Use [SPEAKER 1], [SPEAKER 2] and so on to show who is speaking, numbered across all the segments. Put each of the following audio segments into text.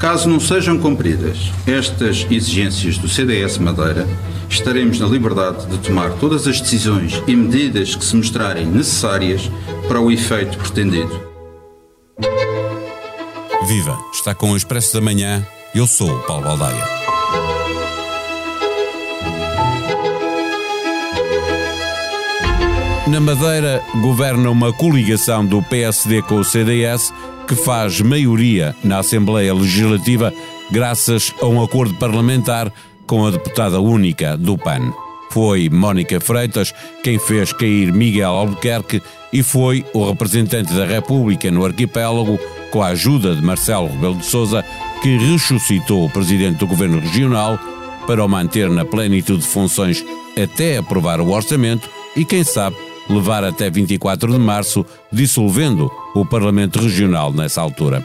[SPEAKER 1] Caso não sejam cumpridas estas exigências do CDS Madeira, estaremos na liberdade de tomar todas as decisões e medidas que se mostrarem necessárias para o efeito pretendido.
[SPEAKER 2] Viva! Está com o Expresso da Manhã. Eu sou o Paulo Baldaia. Na Madeira governa uma coligação do PSD com o CDS que faz maioria na Assembleia Legislativa graças a um acordo parlamentar com a deputada única do PAN. Foi Mónica Freitas quem fez cair Miguel Albuquerque e foi o representante da República no arquipélago, com a ajuda de Marcelo Rebelo de Sousa, que ressuscitou o presidente do governo regional para o manter na plenitude de funções até aprovar o orçamento e, quem sabe, levar até 24 de março, dissolvendo o Parlamento Regional nessa altura.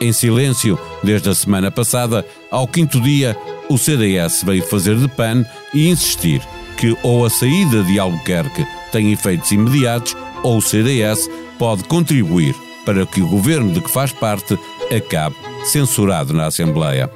[SPEAKER 2] Em silêncio, desde a semana passada, ao quinto dia, o CDS veio fazer de PAN e insistir que ou a saída de Albuquerque tem efeitos imediatos ou o CDS pode contribuir para que o governo de que faz parte acabe censurado na Assembleia.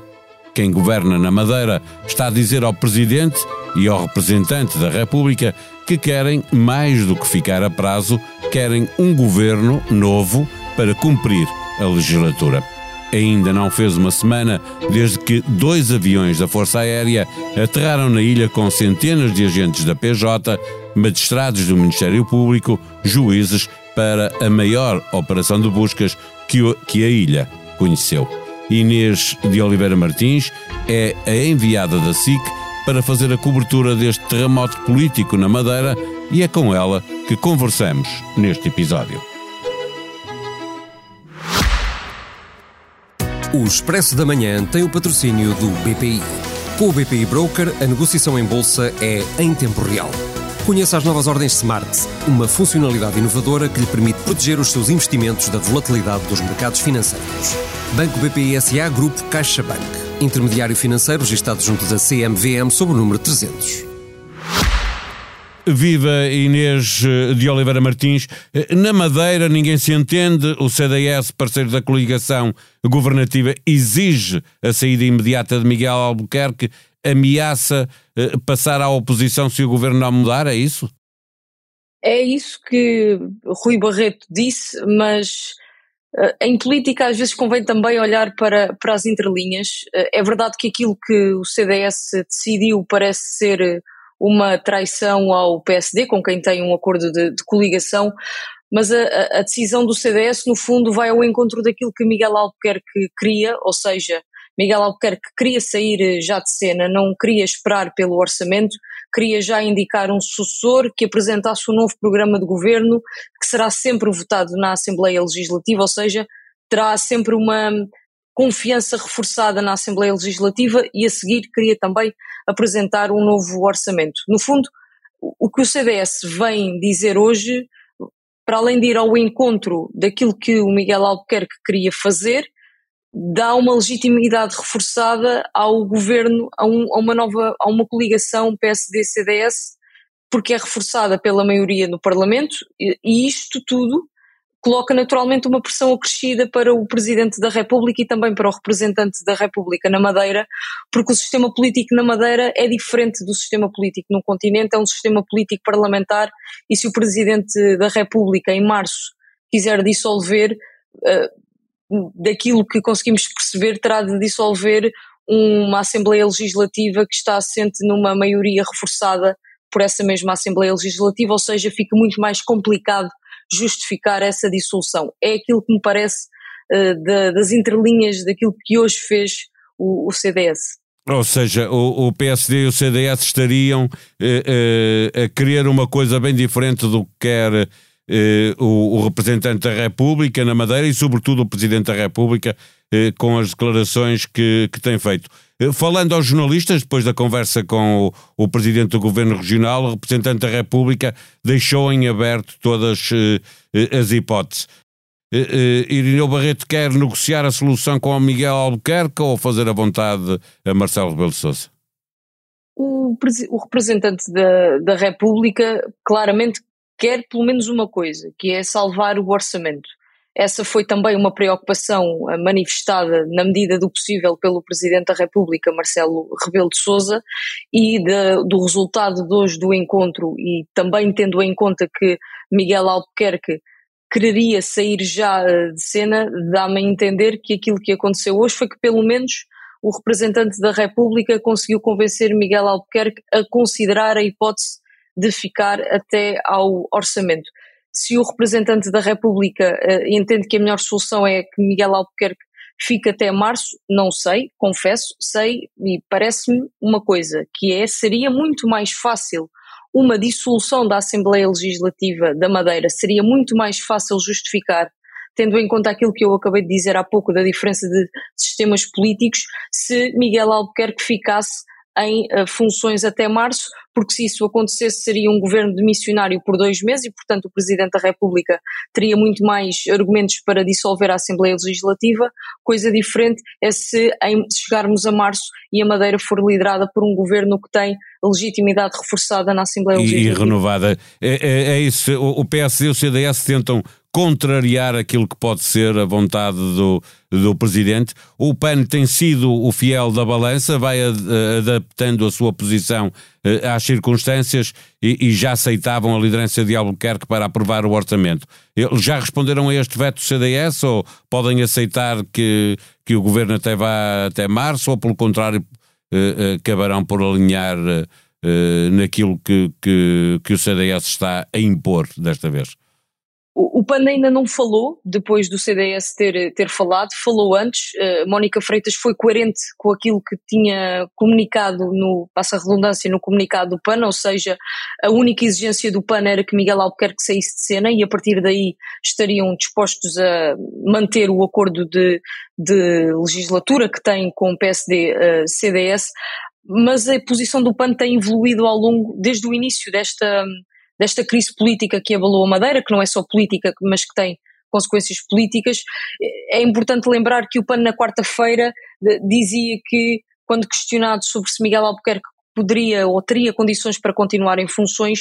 [SPEAKER 2] Quem governa na Madeira está a dizer ao Presidente e ao representante da República que querem, mais do que ficar a prazo, querem um governo novo para cumprir a legislatura. Ainda não fez uma semana desde que dois aviões da Força Aérea aterraram na ilha com centenas de agentes da PJ, magistrados do Ministério Público, juízes para a maior operação de buscas que, que a ilha conheceu. Inês de Oliveira Martins é a enviada da SIC para fazer a cobertura deste terremoto político na Madeira e é com ela que conversamos neste episódio.
[SPEAKER 3] O Expresso da Manhã tem o patrocínio do BPI. Com o BPI Broker, a negociação em bolsa é em tempo real. Conheça as novas ordens Smart, uma funcionalidade inovadora que lhe permite proteger os seus investimentos da volatilidade dos mercados financeiros. Banco BPI SA Grupo CaixaBank intermediário financeiro registrado junto da CMVM sob o número 300.
[SPEAKER 2] Viva Inês eh, de Oliveira Martins. Eh, na Madeira ninguém se entende. O CDS, parceiro da coligação governativa, exige a saída imediata de Miguel Albuquerque, ameaça eh, passar à oposição se o governo não mudar, é isso?
[SPEAKER 4] É isso que Rui Barreto disse, mas Uh, em política, às vezes convém também olhar para, para as entrelinhas. Uh, é verdade que aquilo que o CDS decidiu parece ser uma traição ao PSD, com quem tem um acordo de, de coligação, mas a, a, decisão do CDS, no fundo, vai ao encontro daquilo que Miguel Albuquerque queria, ou seja, Miguel Albuquerque queria sair já de cena, não queria esperar pelo orçamento, queria já indicar um sucessor que apresentasse um novo programa de governo que será sempre votado na Assembleia Legislativa, ou seja, terá sempre uma confiança reforçada na Assembleia Legislativa e a seguir queria também apresentar um novo orçamento. No fundo, o que o CDS vem dizer hoje, para além de ir ao encontro daquilo que o Miguel Albuquerque queria fazer, dá uma legitimidade reforçada ao governo, a, um, a uma nova, a uma coligação PSD-CDS, porque é reforçada pela maioria no Parlamento, e, e isto tudo coloca naturalmente uma pressão acrescida para o Presidente da República e também para o representante da República na Madeira, porque o sistema político na Madeira é diferente do sistema político no continente, é um sistema político parlamentar e se o Presidente da República em março quiser dissolver, uh, daquilo que conseguimos perceber, terá de dissolver uma Assembleia Legislativa que está assente numa maioria reforçada por essa mesma Assembleia Legislativa, ou seja, fica muito mais complicado justificar essa dissolução. É aquilo que me parece uh, das entrelinhas daquilo que hoje fez o, o CDS.
[SPEAKER 2] Ou seja, o, o, PSD e o CDS estariam eh, eh, a querer uma coisa bem diferente do que quer eh, o, o, representante da República na Madeira e, sobretudo, o Presidente da República eh, com as declarações que, que tem feito. Eh, falando aos jornalistas, depois da conversa com o, o, Presidente do Governo Regional, o representante da República deixou em aberto todas eh, eh, as hipóteses. Irineu Barreto quer negociar a solução com o Miguel Albuquerque ou fazer a vontade a Marcelo Rebelo de Sousa?
[SPEAKER 4] O, o, representante da, da República claramente quer pelo menos uma coisa, que é salvar o orçamento. essa foi também uma preocupação manifestada, na medida do possível, pelo Presidente da República, Marcelo Rebelo de Sousa, e de, do resultado de hoje do encontro, e também tendo em conta que Miguel Albuquerque quereria sair já de cena, dá-me a entender que aquilo que aconteceu hoje foi que, pelo menos, o representante da República conseguiu convencer Miguel Albuquerque a considerar a hipótese de ficar até ao orçamento. Se o representante da República uh, entende que a melhor solução é que Miguel Albuquerque fique até março, não sei, confesso, sei e parece-me uma coisa, que é, seria muito mais fácil uma dissolução da Assembleia Legislativa da Madeira, seria muito mais fácil justificar tendo em conta aquilo que eu acabei de dizer há pouco da diferença de sistemas políticos, se Miguel Albuquerque ficasse em uh, funções até março, porque se isso acontecesse seria um governo de missionário por dois meses e, portanto, o Presidente da República teria muito mais argumentos para dissolver a Assembleia Legislativa. Coisa diferente é se em, chegarmos a março e a Madeira for liderada por um governo que tem legitimidade reforçada na Assembleia Legislativa.
[SPEAKER 2] E renovada. É, é, é isso, o PSD e o CDS tentam contrariar aquilo que pode ser a vontade do, do Presidente. O PAN tem sido o fiel da balança, vai adaptando a sua posição eh, às circunstâncias e, e, já aceitavam a liderança de Albuquerque para aprovar o orçamento. Eles já responderam a este veto CDS ou podem aceitar que, que o Governo até vá até março ou, pelo contrário, eh, eh, acabarão por alinhar naquilo que, que, que o CDS está a impor desta vez?
[SPEAKER 4] O, PAN ainda não falou, depois do CDS ter, ter falado, falou antes. Uh, Mónica Freitas foi coerente com aquilo que tinha comunicado no, passa a redundância, no comunicado do PAN, ou seja, a única exigência do PAN era que Miguel Albuquerque saísse de cena e a partir daí estariam dispostos a manter o acordo de, de legislatura que tem com o PSD-CDS, uh, mas a posição do PAN tem evoluído ao longo, desde o início desta desta crise política que abalou a Madeira, que não é só política, mas que tem consequências políticas. É importante lembrar que o PAN na quarta-feira dizia que, quando questionado sobre se Miguel Albuquerque poderia ou teria condições para continuar em funções,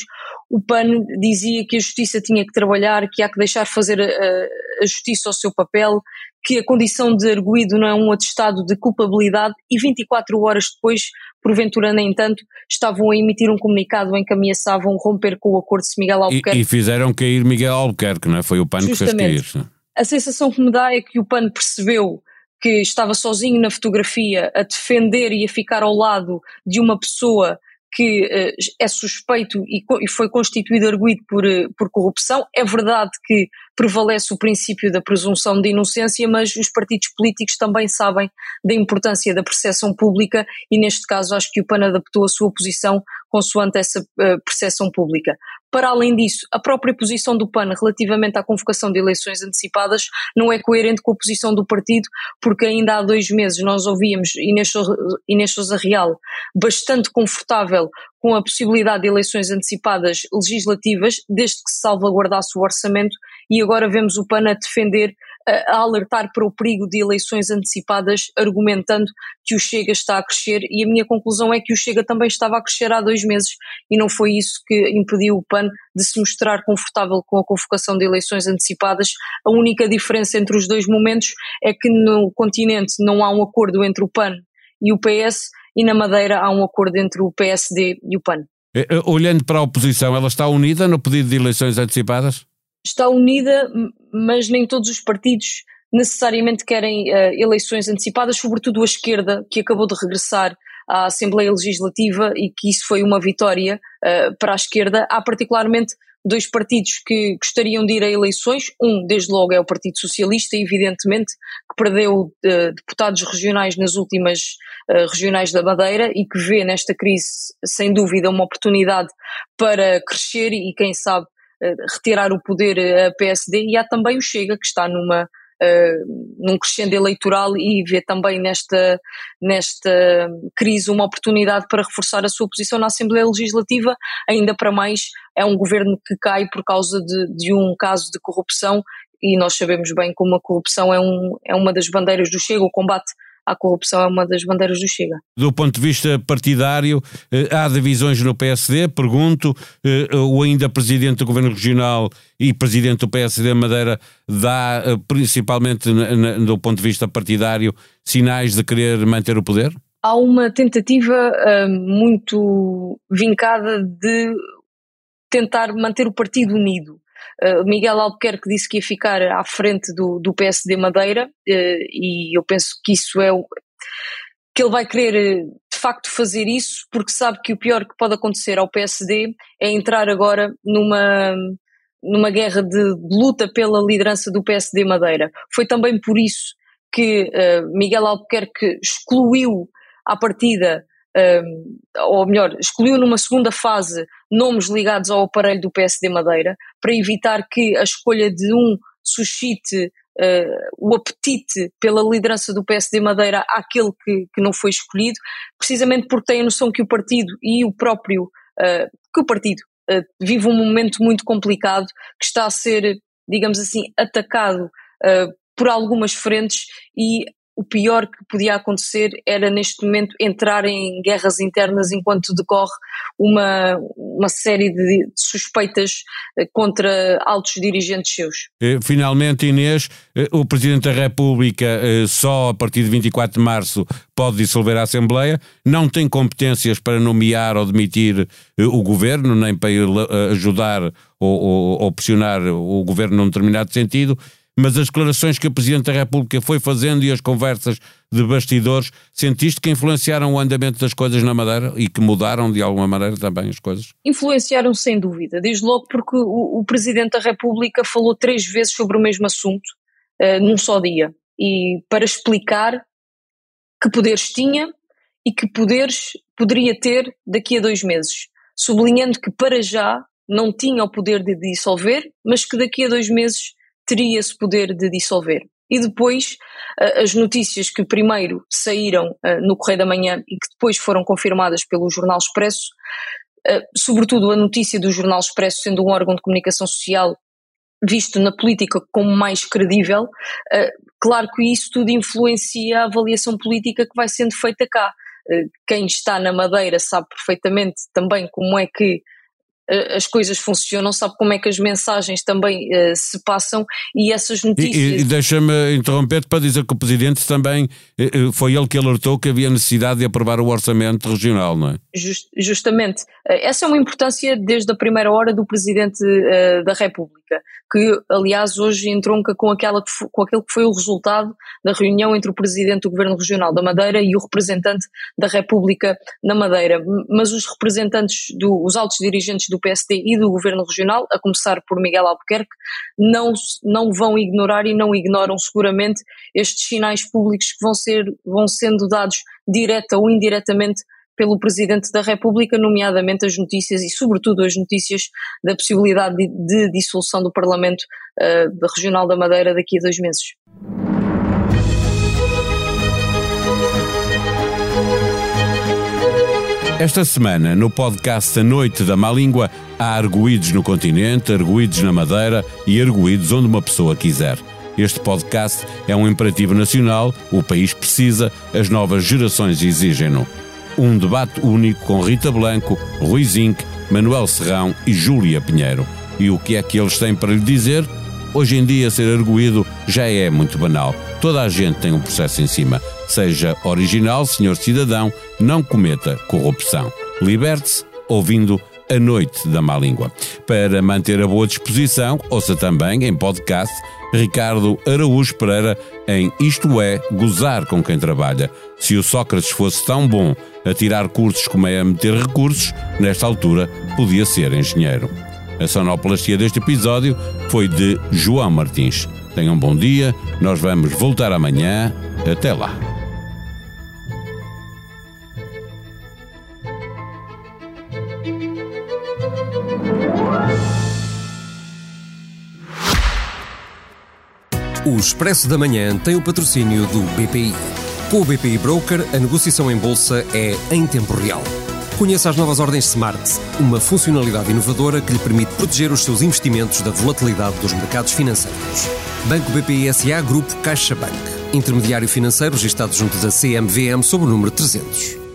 [SPEAKER 4] o PAN dizia que a justiça tinha que trabalhar, que há que deixar fazer a, a justiça o seu papel, que a condição de arguído não é um atestado de culpabilidade e 24 horas depois porventura, nem tanto, estavam a emitir um comunicado em que ameaçavam romper com o acordo de Miguel Albuquerque.
[SPEAKER 2] E, e fizeram cair Miguel Albuquerque, não é? Foi o PAN Justamente. que fez cair.
[SPEAKER 4] A sensação que me dá é que o PAN percebeu que estava sozinho na fotografia a defender e a ficar ao lado de uma pessoa que uh, é suspeito e, e, foi constituído arguído por, uh, por corrupção. É verdade que prevalece o princípio da presunção de inocência, mas os partidos políticos também sabem da importância da percepção pública e, neste caso, acho que o PAN adaptou a sua posição consoante essa uh, percepção pública. Para além disso, a própria posição do PAN relativamente à convocação de eleições antecipadas não é coerente com a posição do partido, porque ainda há dois meses nós ouvíamos Inês, Sousa Real bastante confortável com a possibilidade de eleições antecipadas legislativas, desde que se salvaguardasse o orçamento, e agora vemos o PAN a defender a alertar para o perigo de eleições antecipadas, argumentando que o Chega está a crescer, e a minha conclusão é que o Chega também estava a crescer há dois meses, e não foi isso que impediu o PAN de se mostrar confortável com a convocação de eleições antecipadas. A única diferença entre os dois momentos é que no continente não há um acordo entre o PAN e o PS, e na Madeira há um acordo entre o PSD e o PAN.
[SPEAKER 2] Eh, eh, olhando para a oposição, ela está unida no pedido de eleições antecipadas?
[SPEAKER 4] Está unida, mas nem todos os partidos necessariamente querem uh, eleições antecipadas, sobretudo a esquerda, que acabou de regressar à Assembleia Legislativa e que isso foi uma vitória uh, para a esquerda. Há particularmente dois partidos que gostariam de ir a eleições. Um, desde logo, é o Partido Socialista, evidentemente, que perdeu uh, deputados regionais nas últimas regionais da Madeira e que vê nesta crise, sem dúvida, uma oportunidade para crescer e, quem sabe, retirar o poder a PSD e há também o Chega que está numa uh, num crescendo eleitoral e vê também nesta, nesta crise uma oportunidade para reforçar a sua posição na Assembleia Legislativa, ainda para mais é um governo que cai por causa de, de um caso de corrupção e nós sabemos bem como a corrupção é, um, é uma das bandeiras do Chega, o combate à corrupção é uma das bandeiras do Chega.
[SPEAKER 2] Do ponto de vista partidário, eh, há divisões no PSD, pergunto, eh, o ainda Presidente do Governo Regional e Presidente do PSD Madeira dá, eh, principalmente do ponto de vista partidário, sinais de querer manter o poder?
[SPEAKER 4] Há uma tentativa muito vincada de tentar manter o partido unido. Uh, Miguel Albuquerque disse que ia ficar à frente do, do PSD Madeira uh, e eu penso que isso é o, que ele vai querer de facto fazer isso porque sabe que o pior que pode acontecer ao PSD é entrar agora numa numa guerra de, luta pela liderança do PSD Madeira. Foi também por isso que uh, Miguel Albuquerque excluiu à partida um, ou melhor, excluiu numa segunda fase nomes ligados ao aparelho do PSD Madeira, para evitar que a escolha de um suscite uh, o apetite pela liderança do PSD Madeira àquele que, que não foi escolhido, precisamente porque tem a noção que o partido e o próprio, uh, que o partido uh, vive um momento muito complicado, que está a ser, digamos assim, atacado por algumas frentes e o pior que podia acontecer era neste momento entrar em guerras internas enquanto decorre uma, uma série de suspeitas eh, contra altos dirigentes seus.
[SPEAKER 2] Eh, finalmente, Inês, eh, o Presidente da República só a partir de 24 de março pode dissolver a Assembleia, não tem competências para nomear ou demitir o governo, nem para ajudar ou, ou, ou pressionar o governo num determinado sentido mas as declarações que o Presidente da República foi fazendo e as conversas de bastidores, sentiste que influenciaram o andamento das coisas na Madeira e que mudaram de alguma maneira também as coisas?
[SPEAKER 4] Influenciaram sem dúvida, desde logo porque o, o Presidente da República falou três vezes sobre o mesmo assunto uh, num só dia. E para explicar que poderes tinha e que poderes poderia ter daqui a dois meses, sublinhando que para já não tinha o poder de dissolver, mas que daqui a dois meses teria esse poder de dissolver. E depois, as notícias que primeiro saíram no Correio da Manhã e que depois foram confirmadas pelo Jornal Expresso, sobretudo a notícia do Jornal Expresso sendo um órgão de comunicação social visto na política como mais credível, claro que isso tudo influencia a avaliação política que vai sendo feita cá. Quem está na Madeira sabe perfeitamente também como é que as coisas funcionam, sabe como é que as mensagens também uh, se passam e essas notícias.
[SPEAKER 2] E, e deixa-me interromper-te para dizer que o Presidente também uh, foi ele que alertou que havia necessidade de aprovar o orçamento regional, não é?
[SPEAKER 4] Just, justamente. Essa é uma importância desde a primeira hora do Presidente uh, da República, que aliás hoje entronca com, aquela com aquele que foi o resultado da reunião entre o Presidente do Governo Regional da Madeira e o representante da República na Madeira. Mas os representantes, do, os altos dirigentes do do PSD e do Governo Regional, a começar por Miguel Albuquerque, não, não vão ignorar e não ignoram seguramente estes sinais públicos que vão, ser, vão sendo dados direta ou indiretamente pelo Presidente da República, nomeadamente as notícias e, sobretudo, as notícias da possibilidade de, de dissolução do Parlamento uh, Regional da Madeira daqui a dois meses.
[SPEAKER 2] Esta semana, no podcast A Noite da Má Língua, há arguídos no continente, arguídos na Madeira e arguídos onde uma pessoa quiser. Este podcast é um imperativo nacional, o país precisa, as novas gerações exigem-no. Um debate único com Rita Blanco, Rui Zinc, Manuel Serrão e Júlia Pinheiro. E o que é que eles têm para lhe dizer? Hoje em dia, ser arguído já é muito banal. Toda a gente tem um processo em cima. Seja original, senhor cidadão, não cometa corrupção. Liberte-se ouvindo a Noite da Má Língua. Para manter a boa disposição, ouça também em podcast Ricardo Araújo Pereira em Isto é Gozar com quem trabalha. Se o Sócrates fosse tão bom a tirar cursos como é a meter recursos, nesta altura podia ser engenheiro. A sonoplastia deste episódio foi de João Martins. Tenham um bom dia, nós vamos voltar amanhã. Até lá.
[SPEAKER 3] O Expresso da Manhã tem o patrocínio do BPI. Com o BPI Broker, a negociação em bolsa é em tempo real. Conheça as novas ordens Smart, uma funcionalidade inovadora que lhe permite proteger os seus investimentos da volatilidade dos mercados financeiros. Banco BPI SA Grupo CaixaBank intermediário financeiro registrado junto da CMVM sob o número 300.